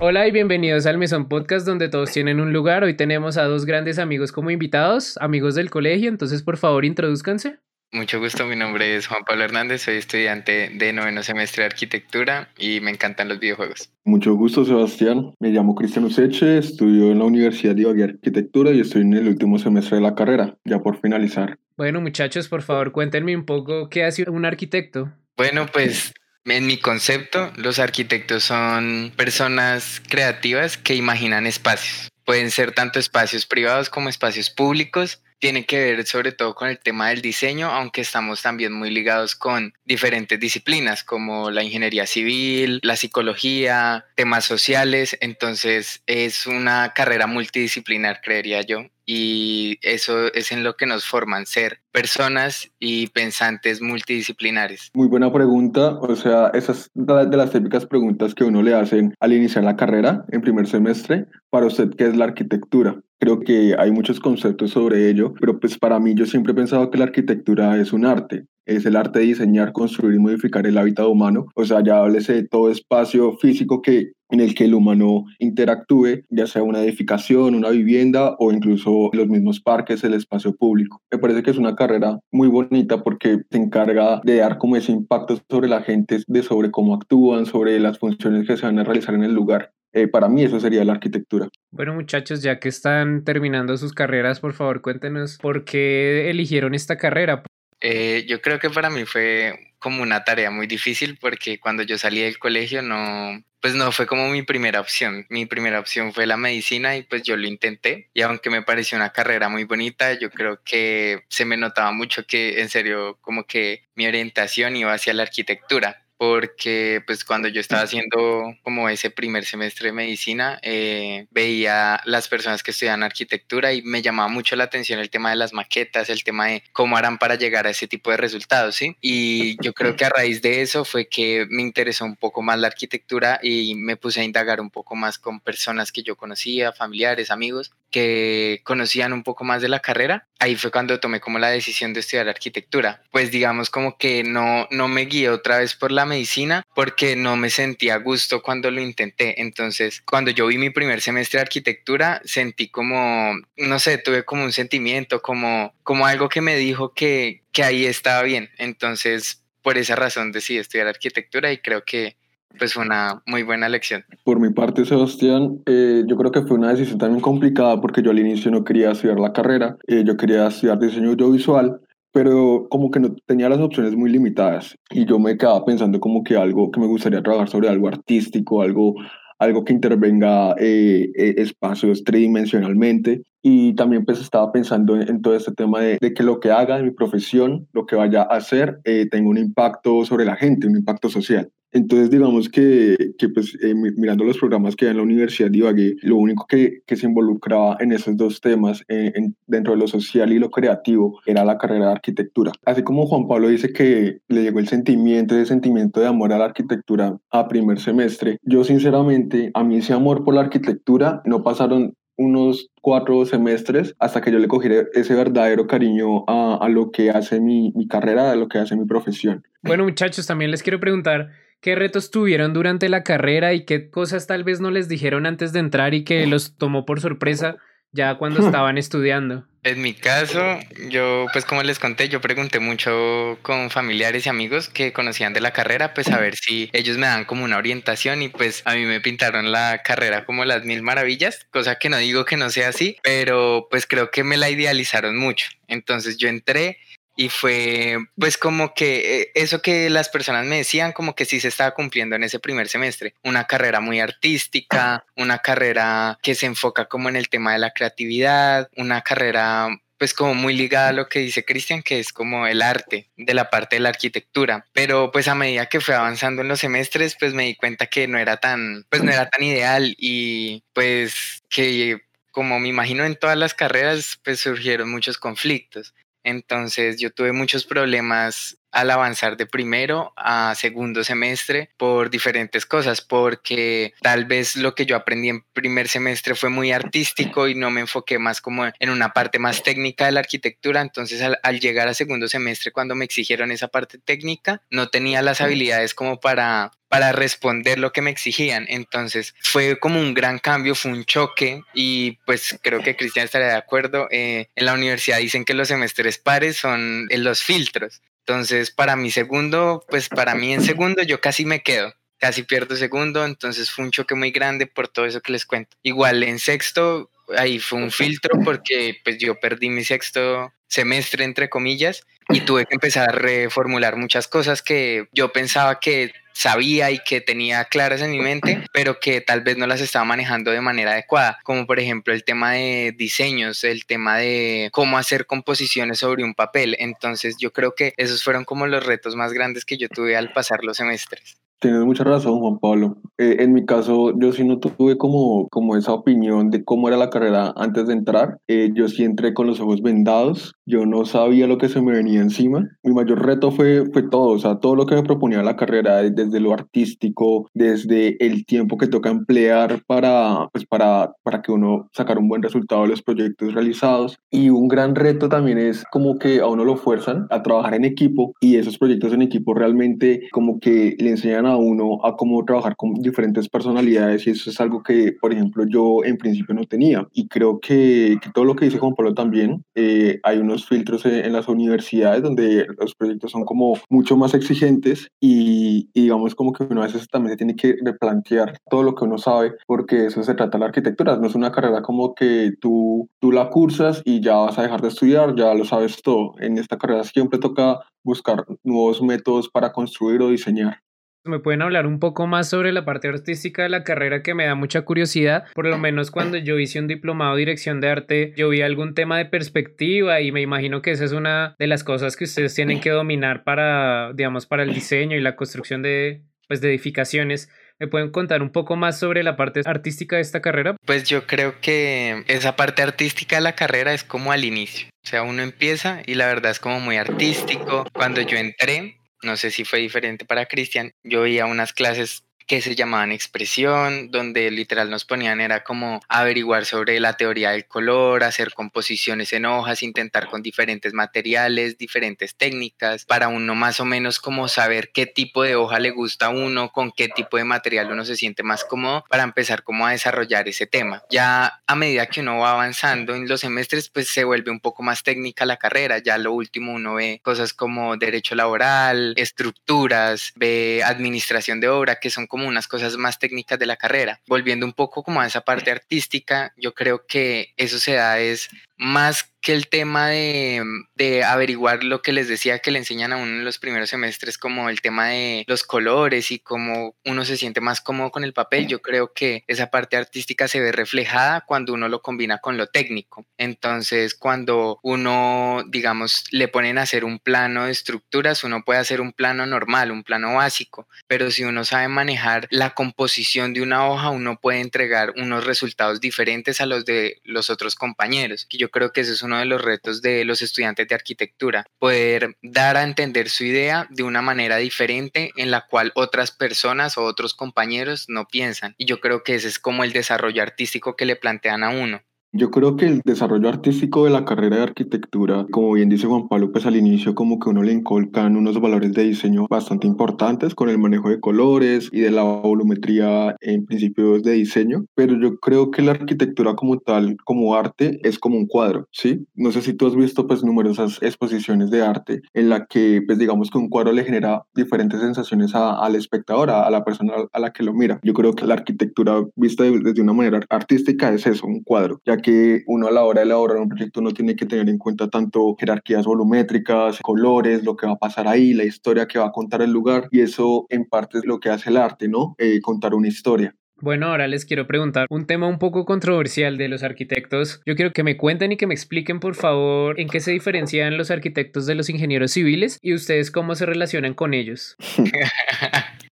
Hola y bienvenidos al Mesón Podcast donde todos tienen un lugar. Hoy tenemos a dos grandes amigos como invitados, amigos del colegio, entonces por favor introduzcanse. Mucho gusto, mi nombre es Juan Pablo Hernández, soy estudiante de noveno semestre de arquitectura y me encantan los videojuegos. Mucho gusto, Sebastián. Me llamo Cristian Useche, estudio en la Universidad de Ibagué Arquitectura y estoy en el último semestre de la carrera, ya por finalizar. Bueno, muchachos, por favor, cuéntenme un poco qué hace un arquitecto. Bueno, pues en mi concepto, los arquitectos son personas creativas que imaginan espacios. Pueden ser tanto espacios privados como espacios públicos. Tiene que ver sobre todo con el tema del diseño, aunque estamos también muy ligados con diferentes disciplinas como la ingeniería civil, la psicología, temas sociales. Entonces es una carrera multidisciplinar, creería yo y eso es en lo que nos forman, ser personas y pensantes multidisciplinares. Muy buena pregunta, o sea, esas de las típicas preguntas que uno le hacen al iniciar la carrera en primer semestre. Para usted, ¿qué es la arquitectura? Creo que hay muchos conceptos sobre ello, pero pues para mí yo siempre he pensado que la arquitectura es un arte, es el arte de diseñar, construir y modificar el hábitat humano. O sea, ya háblese de todo espacio físico que en el que el humano interactúe, ya sea una edificación, una vivienda o incluso los mismos parques, el espacio público. Me parece que es una carrera muy bonita porque se encarga de dar como ese impacto sobre la gente, de sobre cómo actúan, sobre las funciones que se van a realizar en el lugar. Eh, para mí eso sería la arquitectura. Bueno muchachos, ya que están terminando sus carreras, por favor cuéntenos por qué eligieron esta carrera. Eh, yo creo que para mí fue como una tarea muy difícil porque cuando yo salí del colegio no, pues no fue como mi primera opción. Mi primera opción fue la medicina y pues yo lo intenté. Y aunque me pareció una carrera muy bonita, yo creo que se me notaba mucho que en serio como que mi orientación iba hacia la arquitectura porque pues cuando yo estaba haciendo como ese primer semestre de medicina, eh, veía las personas que estudian arquitectura y me llamaba mucho la atención el tema de las maquetas, el tema de cómo harán para llegar a ese tipo de resultados, ¿sí? Y yo creo que a raíz de eso fue que me interesó un poco más la arquitectura y me puse a indagar un poco más con personas que yo conocía, familiares, amigos, que conocían un poco más de la carrera. Ahí fue cuando tomé como la decisión de estudiar arquitectura. Pues digamos como que no, no me guié otra vez por la medicina porque no me sentía a gusto cuando lo intenté. Entonces, cuando yo vi mi primer semestre de arquitectura, sentí como, no sé, tuve como un sentimiento, como, como algo que me dijo que, que ahí estaba bien. Entonces, por esa razón decidí estudiar arquitectura y creo que pues una muy buena lección. Por mi parte, Sebastián, eh, yo creo que fue una decisión también complicada porque yo al inicio no quería estudiar la carrera, eh, yo quería estudiar diseño audiovisual, pero como que no tenía las opciones muy limitadas y yo me quedaba pensando como que algo que me gustaría trabajar sobre algo artístico, algo algo que intervenga eh, eh, espacios tridimensionalmente. Y también pues estaba pensando en, todo este tema de, de, que lo que haga en mi profesión, lo que vaya a hacer, eh, tenga un impacto sobre la gente, un impacto social. Entonces, digamos que, que pues, eh, mirando los programas que hay en la Universidad de Ibagué, lo único que, que se involucraba en esos dos temas, eh, en, dentro de lo social y lo creativo, era la carrera de arquitectura. Así como Juan Pablo dice que le llegó el sentimiento, ese sentimiento de amor a la arquitectura a primer semestre, yo sinceramente, a mí ese amor por la arquitectura no pasaron unos cuatro semestres hasta que yo le cogí ese verdadero cariño a, a lo que hace mi, mi carrera, a lo que hace mi profesión. Bueno, muchachos, también les quiero preguntar, ¿Qué retos tuvieron durante la carrera y qué cosas tal vez no les dijeron antes de entrar y que los tomó por sorpresa ya cuando estaban estudiando? En mi caso, yo, pues como les conté, yo pregunté mucho con familiares y amigos que conocían de la carrera, pues a ver si ellos me dan como una orientación y pues a mí me pintaron la carrera como las mil maravillas, cosa que no digo que no sea así, pero pues creo que me la idealizaron mucho. Entonces yo entré y fue pues como que eh, eso que las personas me decían como que sí se estaba cumpliendo en ese primer semestre, una carrera muy artística, una carrera que se enfoca como en el tema de la creatividad, una carrera pues como muy ligada a lo que dice Cristian, que es como el arte de la parte de la arquitectura. Pero pues a medida que fue avanzando en los semestres, pues me di cuenta que no era tan, pues no era tan ideal y pues que como me imagino en todas las carreras, pues surgieron muchos conflictos. Entonces yo tuve muchos problemas al avanzar de primero a segundo semestre por diferentes cosas, porque tal vez lo que yo aprendí en primer semestre fue muy artístico y no me enfoqué más como en una parte más técnica de la arquitectura, entonces al, llegar a segundo semestre cuando me exigieron esa parte técnica, no tenía las habilidades como para para responder lo que me exigían. Entonces fue como un gran cambio, fue un choque y pues creo que Cristian estaría de acuerdo. Eh, en la universidad dicen que los semestres pares son en los filtros. Entonces para mi segundo, pues para mí en segundo yo casi me quedo casi pierdo segundo, entonces fue un choque muy grande por todo eso que les cuento. Igual en sexto, ahí fue un filtro porque pues yo perdí mi sexto semestre, entre comillas, y tuve que empezar a reformular muchas cosas que yo pensaba que sabía y que tenía claras en mi mente, pero que tal vez no las estaba manejando de manera adecuada, como por ejemplo el tema de diseños, el tema de cómo hacer composiciones sobre un papel. Entonces yo creo que esos fueron como los retos más grandes que yo tuve al pasar los semestres. Tienes mucha razón, Juan Pablo. Eh, en mi caso, yo sí no tuve como, como esa opinión de cómo era la carrera antes de entrar. Eh, yo sí entré con los ojos vendados. Yo no sabía lo que se me venía encima. Mi mayor reto fue, fue todo, o sea, todo lo que me proponía la carrera, desde lo artístico, desde el tiempo que toca emplear para, pues para, para que uno sacar un buen resultado de los proyectos realizados. Y un gran reto también es como que a uno lo fuerzan a trabajar en equipo y esos proyectos en equipo realmente como que le enseñan a uno a cómo trabajar con diferentes personalidades y eso es algo que, por ejemplo, yo en principio no tenía. Y creo que, que todo lo que dice Juan Pablo también, eh, hay unos filtros en, las universidades donde los proyectos son como mucho más exigentes y, digamos como que uno a veces también se tiene que replantear todo lo que uno sabe porque eso se trata de la arquitectura, no es una carrera como que tú, tú la cursas y ya vas a dejar de estudiar, ya lo sabes todo. En esta carrera siempre toca buscar nuevos métodos para construir o diseñar. ¿Me pueden hablar un poco más sobre la parte artística de la carrera que me da mucha curiosidad? Por lo menos cuando yo hice un diplomado de dirección de arte, yo vi algún tema de perspectiva y me imagino que esa es una de las cosas que ustedes tienen que dominar para, digamos, para el diseño y la construcción de, pues, de edificaciones. ¿Me pueden contar un poco más sobre la parte artística de esta carrera? Pues yo creo que esa parte artística de la carrera es como al inicio. O sea, uno empieza y la verdad es como muy artístico. Cuando yo entré, no sé si fue diferente para Cristian, yo veía unas clases que se llamaban expresión, donde literal nos ponían era como averiguar sobre la teoría del color, hacer composiciones en hojas, intentar con diferentes materiales, diferentes técnicas, para uno más o menos como saber qué tipo de hoja le gusta a uno, con qué tipo de material uno se siente más cómodo, para empezar como a desarrollar ese tema. Ya a medida que uno va avanzando en los semestres, pues se vuelve un poco más técnica la carrera, ya lo último uno ve cosas como derecho laboral, estructuras, ve administración de obra, que son como unas cosas más técnicas de la carrera. Volviendo un poco como a esa parte artística, yo creo que eso se da es más que el tema de, de, averiguar lo que les decía que le enseñan a uno en los primeros semestres, como el tema de los colores y cómo uno se siente más cómodo con el papel, yo creo que esa parte artística se ve reflejada cuando uno lo combina con lo técnico. Entonces, cuando uno, digamos, le ponen a hacer un plano de estructuras, uno puede hacer un plano normal, un plano básico, pero si uno sabe manejar la composición de una hoja, uno puede entregar unos resultados diferentes a los de los otros compañeros, que yo creo que eso es uno de los retos de los estudiantes de arquitectura, poder dar a entender su idea de una manera diferente en la cual otras personas o otros compañeros no piensan. Y yo creo que ese es como el desarrollo artístico que le plantean a uno. Yo creo que el desarrollo artístico de la carrera de arquitectura, como bien dice Juan Pablo, pues al inicio como que uno le inculcan unos valores de diseño bastante importantes con el manejo de colores y de la volumetría en principios de diseño, pero yo creo que la arquitectura como tal, como arte, es como un cuadro, ¿sí? No sé si tú has visto pues numerosas exposiciones de arte en la que pues digamos que un cuadro le genera diferentes sensaciones al espectador, a, la persona a la que lo mira. Yo creo que la arquitectura vista desde una manera artística es eso, un cuadro, ya que uno a la hora de elaborar un proyecto no tiene que tener en cuenta tanto jerarquías volumétricas, colores, lo que va a pasar ahí, la historia que va a contar el lugar y eso en parte es lo que hace el arte, ¿no? Eh, contar una historia. Bueno, ahora les quiero preguntar un tema un poco controversial de los arquitectos. Yo quiero que me cuenten y que me expliquen, por favor, en qué se diferencian los arquitectos de los ingenieros civiles y ustedes cómo se relacionan con ellos.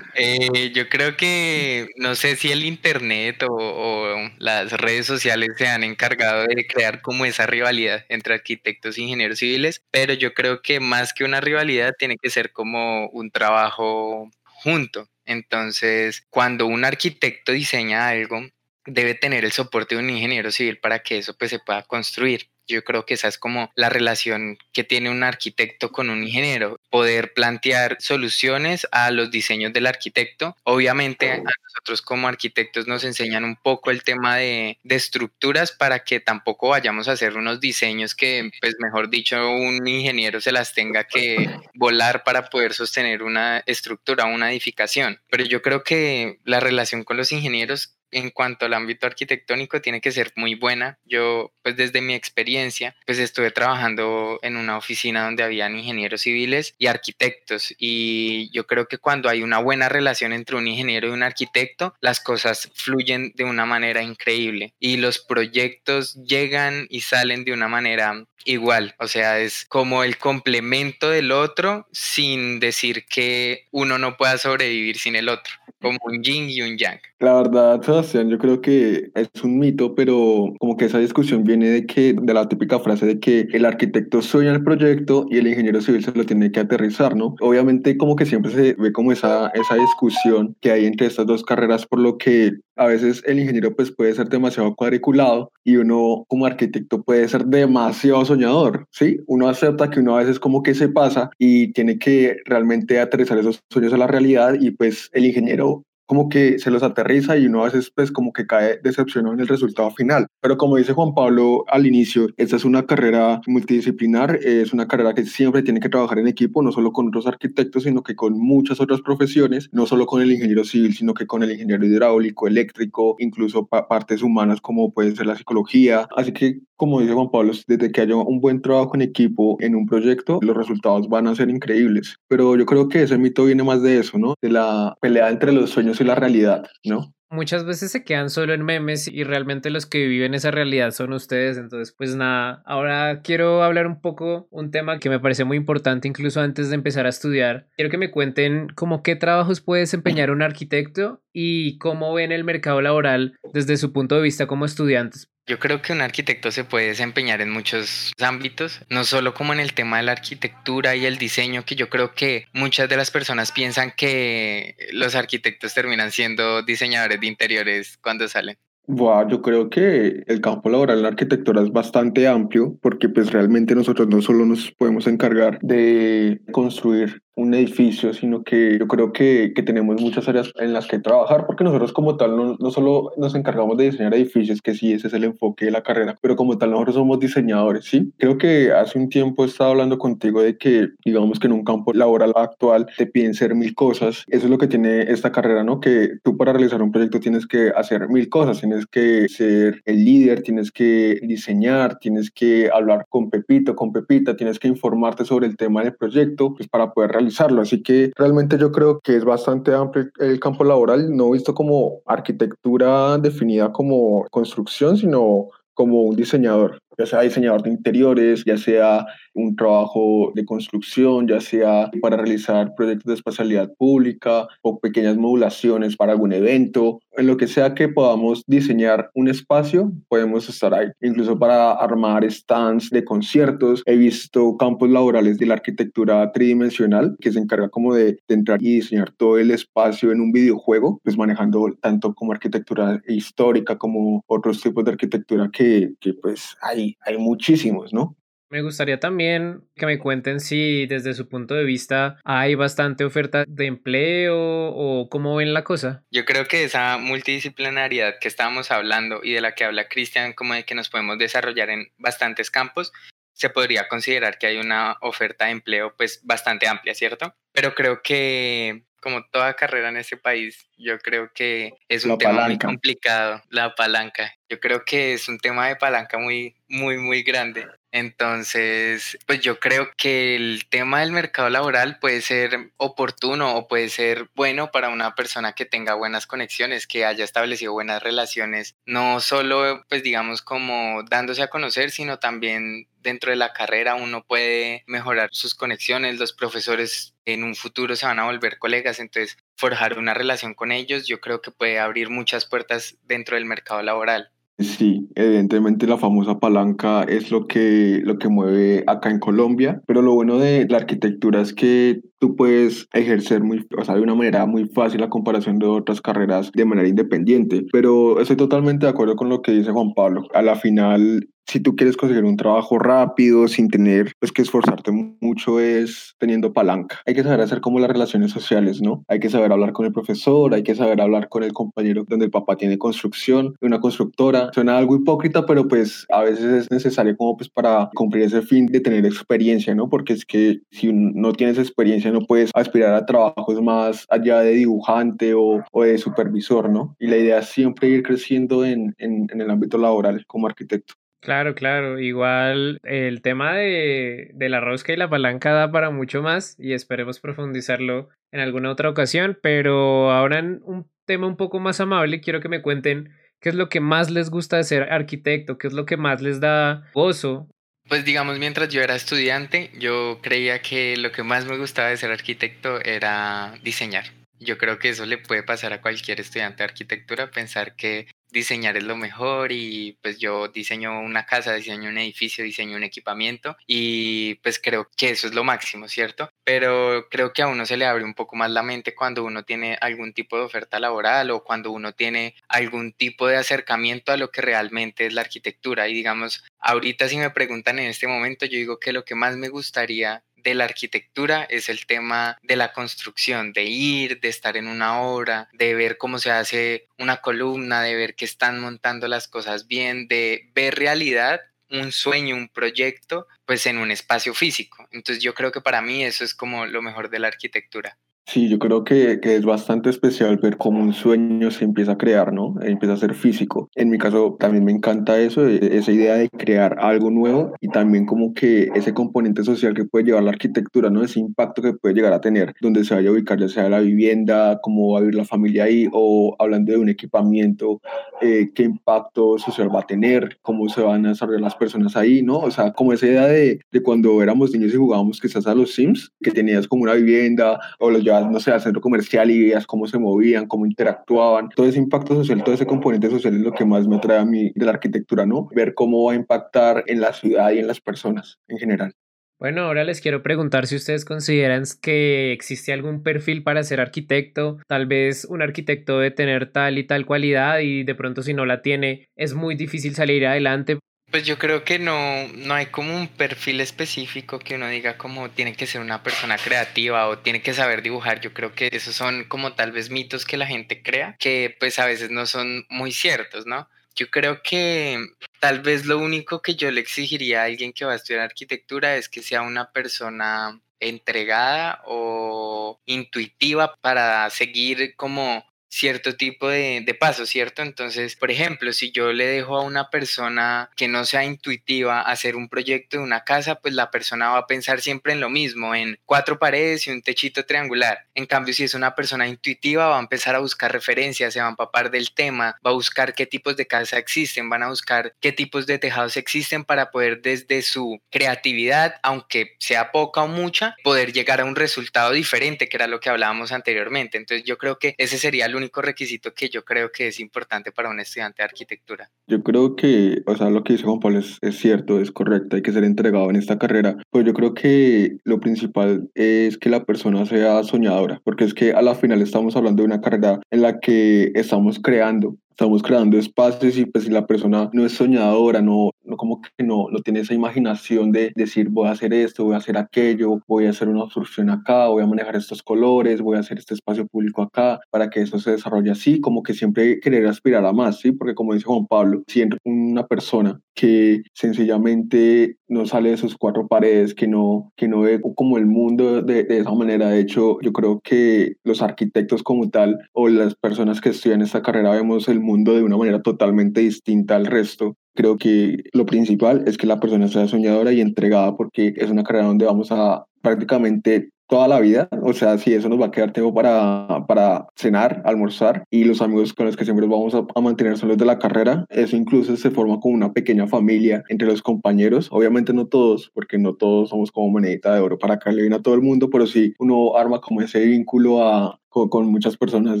Eh, yo creo que no sé si el internet o, las redes sociales se han encargado de crear como esa rivalidad entre arquitectos e ingenieros civiles, pero yo creo que más que una rivalidad tiene que ser como un trabajo junto. Entonces, cuando un arquitecto diseña algo, debe tener el soporte de un ingeniero civil para que eso pues, se pueda construir. Yo creo que esa es como la relación que tiene un arquitecto con un ingeniero, poder plantear soluciones a los diseños del arquitecto. Obviamente a nosotros como arquitectos nos enseñan un poco el tema de, de estructuras para que tampoco vayamos a hacer unos diseños que, pues mejor dicho, un ingeniero se las tenga que volar para poder sostener una estructura, una edificación. Pero yo creo que la relación con los ingenieros en cuanto al ámbito arquitectónico tiene que ser muy buena. Yo, pues desde mi experiencia, pues estuve trabajando en una oficina donde habían ingenieros civiles y arquitectos. Y yo creo que cuando hay una buena relación entre un ingeniero y un arquitecto, las cosas fluyen de una manera increíble. Y los proyectos llegan y salen de una manera igual, o sea, es como el complemento del otro sin decir que uno no pueda sobrevivir sin el otro, como un yin y un yang. La verdad, Sebastián, yo creo que es un mito, pero como que esa discusión viene de que de la típica frase de que el arquitecto sueña el proyecto y el ingeniero civil se lo tiene que aterrizar, ¿no? Obviamente como que siempre se ve como esa, esa discusión que hay entre estas dos carreras, por lo que a veces el ingeniero pues puede ser demasiado cuadriculado y uno como arquitecto puede ser demasiado soñador, ¿sí? Uno acepta que uno a veces como que se pasa y tiene que realmente aterrizar esos sueños a la realidad y pues el ingeniero como que se los aterriza y uno a veces pues como que cae decepcionado en el resultado final. Pero como dice Juan Pablo al inicio, esta es una carrera multidisciplinar, es una carrera que siempre tiene que trabajar en equipo, no solo con otros arquitectos, sino que con muchas otras profesiones, no solo con el ingeniero civil, sino que con el ingeniero hidráulico, eléctrico, incluso partes humanas como puede ser la psicología. Así que como dice Juan Pablo, desde que haya un buen trabajo en equipo en un proyecto, los resultados van a ser increíbles. Pero yo creo que ese mito viene más de eso, ¿no? De la pelea entre los sueños y la realidad, ¿no? Muchas veces se quedan solo en memes y realmente los que viven esa realidad son ustedes. Entonces, pues nada, ahora quiero hablar un poco un tema que me parece muy importante incluso antes de empezar a estudiar. Quiero que me cuenten cómo qué trabajos puede desempeñar un arquitecto y cómo ven el mercado laboral desde su punto de vista como estudiantes. Yo creo que un arquitecto se puede desempeñar en muchos ámbitos, no solo como en el tema de la arquitectura y el diseño, que yo creo que muchas de las personas piensan que los arquitectos terminan siendo diseñadores de interiores cuando salen. Wow, yo creo que el campo laboral en la arquitectura es bastante amplio porque pues realmente nosotros no solo nos podemos encargar de construir un edificio, sino que yo creo que, que, tenemos muchas áreas en las que trabajar, porque nosotros como tal no, no, solo nos encargamos de diseñar edificios, que sí, ese es el enfoque de la carrera, pero como tal nosotros somos diseñadores, ¿sí? Creo que hace un tiempo estaba hablando contigo de que, digamos que en un campo laboral actual te piden ser mil cosas, eso es lo que tiene esta carrera, ¿no? Que tú para realizar un proyecto tienes que hacer mil cosas, tienes que ser el líder, tienes que diseñar, tienes que hablar con Pepito, con Pepita, tienes que informarte sobre el tema del proyecto, pues para poder realizar Así que realmente yo creo que es bastante amplio el campo laboral, no visto como arquitectura definida como construcción, sino como un diseñador, ya sea diseñador de interiores, ya sea un trabajo de construcción, ya sea para realizar proyectos de espacialidad pública o pequeñas modulaciones para algún evento, en lo que sea que podamos diseñar un espacio, podemos estar ahí. Incluso para armar stands de conciertos, he visto campos laborales de la arquitectura tridimensional que se encarga como de, de entrar y diseñar todo el espacio en un videojuego, pues manejando tanto como arquitectura histórica como otros tipos de arquitectura que que, pues hay, hay muchísimos, ¿no? Me gustaría también que me cuenten si desde su punto de vista hay bastante oferta de empleo o cómo ven la cosa. Yo creo que esa multidisciplinariedad que estábamos hablando y de la que habla Cristian, como de que nos podemos desarrollar en bastantes campos, se podría considerar que hay una oferta de empleo pues bastante amplia, ¿cierto? Pero creo que como toda carrera en este país, yo creo que es un tema muy complicado, la palanca. Yo creo que es un tema de palanca muy, muy, muy grande. Entonces, pues yo creo que el tema del mercado laboral puede ser oportuno o puede ser bueno para una persona que tenga buenas conexiones, que haya establecido buenas relaciones, no solo, pues digamos, como dándose a conocer, sino también dentro de la carrera uno puede mejorar sus conexiones, los profesores en un futuro se van a volver colegas, entonces forjar una relación con ellos yo creo que puede abrir muchas puertas dentro del mercado laboral. Sí, evidentemente la famosa palanca es lo que, lo que mueve acá en Colombia, pero lo bueno de la arquitectura es que tú puedes ejercer muy, o sea, de una manera muy fácil la comparación de otras carreras de manera independiente, pero estoy totalmente de acuerdo con lo que dice Juan Pablo. A la final si tú quieres conseguir un trabajo rápido, sin tener pues, que esforzarte mucho, es teniendo palanca. Hay que saber hacer como las relaciones sociales, ¿no? Hay que saber hablar con el profesor, hay que saber hablar con el compañero donde el papá tiene construcción, una constructora. Suena algo hipócrita, pero pues a veces es necesario como pues para cumplir ese fin de tener experiencia, ¿no? Porque es que si no tienes experiencia no puedes aspirar a trabajos más allá de dibujante o, o de supervisor, ¿no? Y la idea es siempre ir creciendo en, en, en el ámbito laboral como arquitecto. Claro, claro. Igual el tema de, de, la rosca y la palanca da para mucho más y esperemos profundizarlo en alguna otra ocasión. Pero ahora en un tema un poco más amable, quiero que me cuenten qué es lo que más les gusta de ser arquitecto, qué es lo que más les da gozo. Pues digamos, mientras yo era estudiante, yo creía que lo que más me gustaba de ser arquitecto era diseñar. Yo creo que eso le puede pasar a cualquier estudiante de arquitectura, pensar que diseñar es lo mejor y pues yo diseño una casa, diseño un edificio, diseño un equipamiento y pues creo que eso es lo máximo, ¿cierto? Pero creo que a uno se le abre un poco más la mente cuando uno tiene algún tipo de oferta laboral o cuando uno tiene algún tipo de acercamiento a lo que realmente es la arquitectura y digamos, ahorita si me preguntan en este momento, yo digo que lo que más me gustaría de la arquitectura es el tema de la construcción, de ir, de estar en una obra, de ver cómo se hace una columna, de ver que están montando las cosas bien, de ver realidad un sueño, un proyecto, pues en un espacio físico. Entonces yo creo que para mí eso es como lo mejor de la arquitectura. Sí, yo creo que, que, es bastante especial ver cómo un sueño se empieza a crear, ¿no? Empieza a ser físico. En mi caso también me encanta eso, e, esa idea de crear algo nuevo y también como que ese componente social que puede llevar la arquitectura, ¿no? Ese impacto que puede llegar a tener, donde se vaya a ubicar ya sea la vivienda, cómo va a vivir la familia ahí, o hablando de un equipamiento, eh, qué impacto social va a tener, cómo se van a desarrollar las personas ahí, ¿no? O sea, como esa idea de, de cuando éramos niños y jugábamos quizás a los Sims, que tenías como una vivienda o los no sé, al centro comercial y veías cómo se movían, cómo interactuaban. Todo ese impacto social, todo ese componente social es lo que más me atrae a mí de la arquitectura, ¿no? Ver cómo va a impactar en la ciudad y en las personas en general. Bueno, ahora les quiero preguntar si ustedes consideran que existe algún perfil para ser arquitecto. Tal vez un arquitecto debe tener tal y tal cualidad y de pronto si no la tiene es muy difícil salir adelante. Pues yo creo que no, no hay como un perfil específico que uno diga como tiene que ser una persona creativa o tiene que saber dibujar. Yo creo que esos son como tal vez mitos que la gente crea, que pues a veces no son muy ciertos, ¿no? Yo creo que tal vez lo único que yo le exigiría a alguien que va a estudiar arquitectura es que sea una persona entregada o intuitiva para seguir como cierto tipo de, de pasos, ¿cierto? Entonces, por ejemplo, si yo le dejo a una persona que no sea intuitiva hacer un proyecto de una casa, pues la persona va a pensar siempre en lo mismo, en cuatro paredes y un techito triangular. En cambio, si es una persona intuitiva, va a empezar a buscar referencias, se va a empapar del tema, va a buscar qué tipos de casa existen, van a buscar qué tipos de tejados existen para poder desde su creatividad, aunque sea poca o mucha, poder llegar a un resultado diferente, que era lo que hablábamos anteriormente. Entonces, yo creo que ese sería el único requisito que yo creo que es importante para un estudiante de arquitectura. Yo creo que, o sea, lo que dice Juan Pablo es, es cierto, es correcto, hay que ser entregado en esta carrera, pues yo creo que lo principal es que la persona sea soñadora, porque es que a la final estamos hablando de una carrera en la que estamos creando, estamos creando espacios y pues si la persona no es soñadora, no, no como que no, no tiene esa imaginación de decir voy a hacer esto, voy a hacer aquello, voy a hacer una obstrucción acá, voy a manejar estos colores, voy a hacer este espacio público acá, para que eso se desarrolle así, como que siempre querer aspirar a más, ¿sí? Porque como dice Juan Pablo, siempre una persona que sencillamente no sale de sus cuatro paredes, que no, que no ve como el mundo de, de, esa manera. De hecho, yo creo que los arquitectos como tal o las personas que estudian esta carrera vemos el mundo de una manera totalmente distinta al resto. Creo que lo principal es que la persona sea soñadora y entregada porque es una carrera donde vamos a prácticamente toda la vida, o sea, si eso nos va a quedar tiempo para, para cenar, almorzar y los amigos con los que siempre vamos a, a, mantener son los de la carrera, eso incluso se forma como una pequeña familia entre los compañeros, obviamente no todos, porque no todos somos como monedita de oro para caerle bien a todo el mundo, pero sí uno arma como ese vínculo a, con, con muchas personas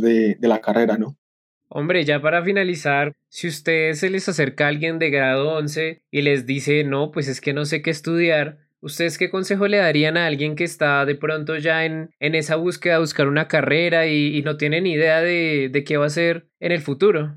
de, de la carrera, ¿no? Hombre, ya para finalizar, si ustedes se les acerca alguien de grado 11 y les dice, no, pues es que no sé qué estudiar, ¿Ustedes qué consejo le darían a alguien que está de pronto ya en, en esa búsqueda de buscar una carrera y, y no tiene ni idea de, de, qué va a hacer en el futuro?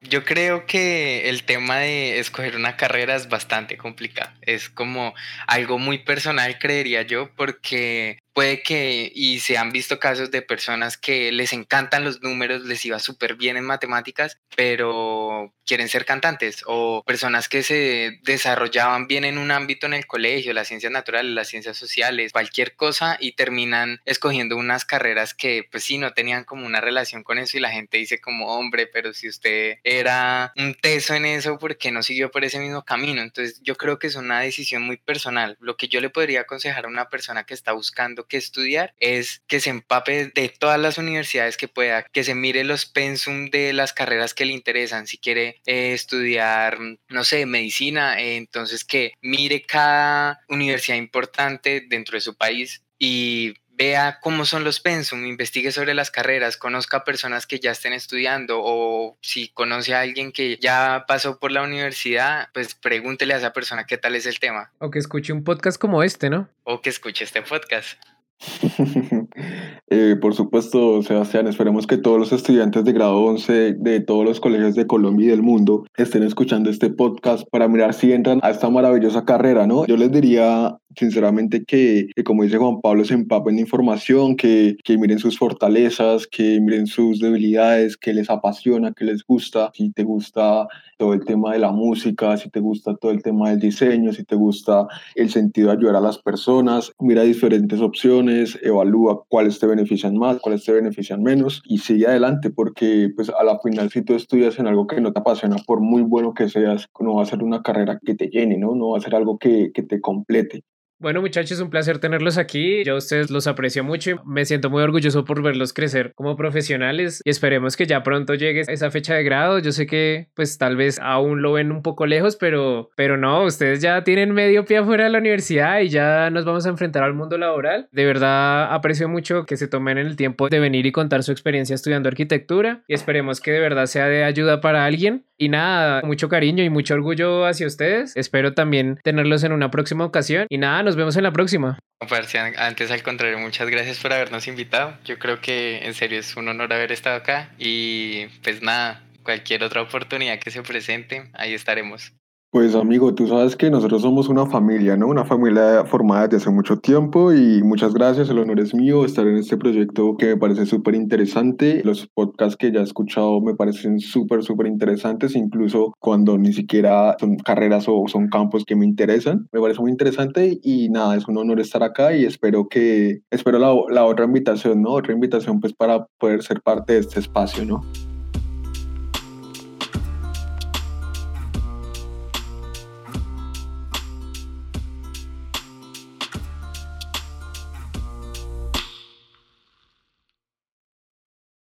Yo creo que el tema de escoger una carrera es bastante complicado. Es como algo muy personal, creería yo, porque puede que, y se han visto casos de personas que les encantan los números, les iba súper bien en matemáticas, pero quieren ser cantantes, o personas que se desarrollaban bien en un ámbito en el colegio, las ciencias naturales, las ciencias sociales, cualquier cosa, y terminan escogiendo unas carreras que pues sí, no tenían como una relación con eso, y la gente dice como, hombre, pero si usted era un teso en eso, ¿por qué no siguió por ese mismo camino? Entonces yo creo que es una decisión muy personal. Lo que yo le podría aconsejar a una persona que está buscando que estudiar es que se empape de todas las universidades que pueda, que se mire los pensum de las carreras que le interesan. Si quiere eh, estudiar, no sé, medicina, eh, entonces que mire cada universidad importante dentro de su país y vea cómo son los pensum, investigue sobre las carreras, conozca personas que ya estén estudiando o si conoce a alguien que ya pasó por la universidad, pues pregúntele a esa persona qué tal es el tema. O que escuche un podcast como este, ¿no? O que escuche este podcast. Eh, por supuesto, Sebastián, esperemos que todos los estudiantes de grado 11 de todos los colegios de Colombia y del mundo estén escuchando este podcast para mirar si entran a esta maravillosa carrera, ¿no? Yo les diría sinceramente que, como dice Juan Pablo, se empapen de información, que, que miren sus fortalezas, que miren sus debilidades, que les apasiona, que les gusta, si te gusta todo el tema de la música, si te gusta todo el tema del diseño, si te gusta el sentido de ayudar a las personas, mira diferentes opciones, evalúa cuáles te benefician más, cuáles te benefician menos y sigue adelante porque pues a la final si tú estudias en algo que no te apasiona, por muy bueno que seas, no va a ser una carrera que te llene, ¿no? No va a ser algo que, que te complete. Bueno, muchachos, un placer tenerlos aquí. Yo a ustedes los aprecio mucho y me siento muy orgulloso por verlos crecer como profesionales y esperemos que ya pronto llegue esa fecha de grado. Yo sé que pues tal vez aún lo ven un poco lejos, pero pero no, ustedes ya tienen medio pie afuera de la universidad y ya nos vamos a enfrentar al mundo laboral. De verdad aprecio mucho que se tomen el tiempo de venir y contar su experiencia estudiando arquitectura y esperemos que de verdad sea de ayuda para alguien. Y nada, mucho cariño y mucho orgullo hacia ustedes. Espero también tenerlos en una próxima ocasión. Y nada, nos vemos en la próxima. Antes, al contrario, muchas gracias por habernos invitado. Yo creo que en serio es un honor haber estado acá. Y pues nada, cualquier otra oportunidad que se presente, ahí estaremos. Pues amigo, tú sabes que nosotros somos una familia, ¿no? Una familia formada desde hace mucho tiempo y muchas gracias, el honor es mío estar en este proyecto que me parece súper interesante. Los podcasts que ya he escuchado me parecen súper, súper interesantes, incluso cuando ni siquiera son carreras o son campos que me interesan. Me parece muy interesante y nada, es un honor estar acá y espero que, espero la, la otra invitación, ¿no? Otra invitación pues para poder ser parte de este espacio, ¿no?